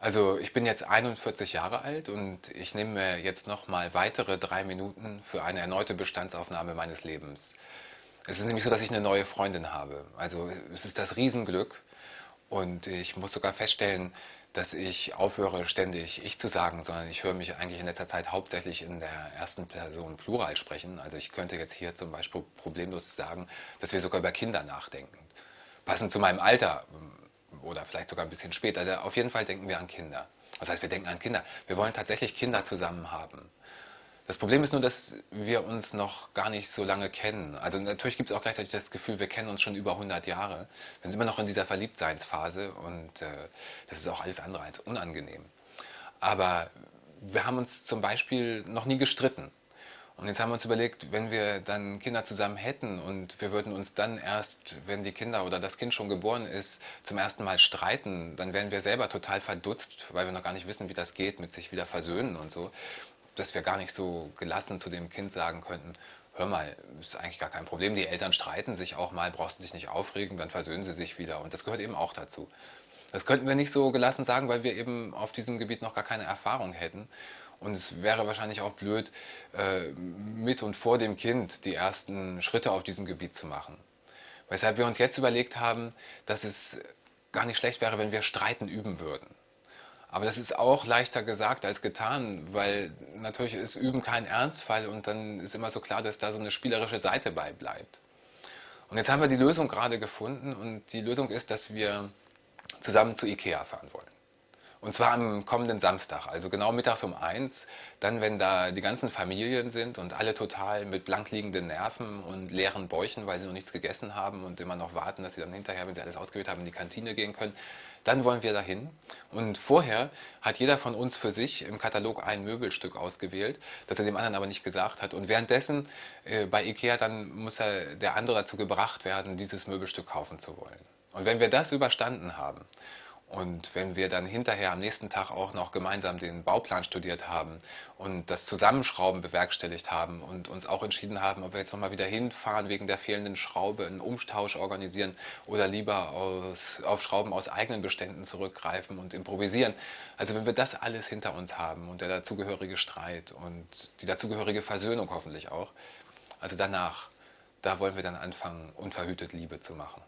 Also ich bin jetzt 41 Jahre alt und ich nehme mir jetzt noch mal weitere drei Minuten für eine erneute Bestandsaufnahme meines Lebens. Es ist nämlich so, dass ich eine neue Freundin habe. Also es ist das Riesenglück und ich muss sogar feststellen, dass ich aufhöre, ständig ich zu sagen, sondern ich höre mich eigentlich in letzter Zeit hauptsächlich in der ersten Person Plural sprechen. Also ich könnte jetzt hier zum Beispiel problemlos sagen, dass wir sogar über Kinder nachdenken. Passend zu meinem Alter oder vielleicht sogar ein bisschen später. Also auf jeden Fall denken wir an Kinder. Das heißt, wir denken an Kinder. Wir wollen tatsächlich Kinder zusammen haben. Das Problem ist nur, dass wir uns noch gar nicht so lange kennen. Also natürlich gibt es auch gleichzeitig das Gefühl, wir kennen uns schon über 100 Jahre. Wir sind immer noch in dieser Verliebtseinsphase und äh, das ist auch alles andere als unangenehm. Aber wir haben uns zum Beispiel noch nie gestritten. Und jetzt haben wir uns überlegt, wenn wir dann Kinder zusammen hätten und wir würden uns dann erst, wenn die Kinder oder das Kind schon geboren ist, zum ersten Mal streiten, dann wären wir selber total verdutzt, weil wir noch gar nicht wissen, wie das geht, mit sich wieder versöhnen und so, dass wir gar nicht so gelassen zu dem Kind sagen könnten, hör mal, ist eigentlich gar kein Problem, die Eltern streiten sich auch mal, brauchst du dich nicht aufregen, dann versöhnen sie sich wieder und das gehört eben auch dazu. Das könnten wir nicht so gelassen sagen, weil wir eben auf diesem Gebiet noch gar keine Erfahrung hätten. Und es wäre wahrscheinlich auch blöd, äh, mit und vor dem Kind die ersten Schritte auf diesem Gebiet zu machen. Weshalb wir uns jetzt überlegt haben, dass es gar nicht schlecht wäre, wenn wir Streiten üben würden. Aber das ist auch leichter gesagt als getan, weil natürlich ist Üben kein Ernstfall und dann ist immer so klar, dass da so eine spielerische Seite bei bleibt. Und jetzt haben wir die Lösung gerade gefunden und die Lösung ist, dass wir zusammen zu Ikea fahren wollen. Und zwar am kommenden Samstag, also genau mittags um eins, dann wenn da die ganzen Familien sind und alle total mit blank liegenden Nerven und leeren Bäuchen, weil sie noch nichts gegessen haben und immer noch warten, dass sie dann hinterher, wenn sie alles ausgewählt haben, in die Kantine gehen können. Dann wollen wir dahin. Und vorher hat jeder von uns für sich im Katalog ein Möbelstück ausgewählt, das er dem anderen aber nicht gesagt hat. Und währenddessen äh, bei Ikea, dann muss er der andere dazu gebracht werden, dieses Möbelstück kaufen zu wollen. Und wenn wir das überstanden haben und wenn wir dann hinterher am nächsten Tag auch noch gemeinsam den Bauplan studiert haben und das Zusammenschrauben bewerkstelligt haben und uns auch entschieden haben, ob wir jetzt nochmal wieder hinfahren wegen der fehlenden Schraube, einen Umtausch organisieren oder lieber aus, auf Schrauben aus eigenen Beständen zurückgreifen und improvisieren. Also wenn wir das alles hinter uns haben und der dazugehörige Streit und die dazugehörige Versöhnung hoffentlich auch, also danach, da wollen wir dann anfangen, unverhütet Liebe zu machen.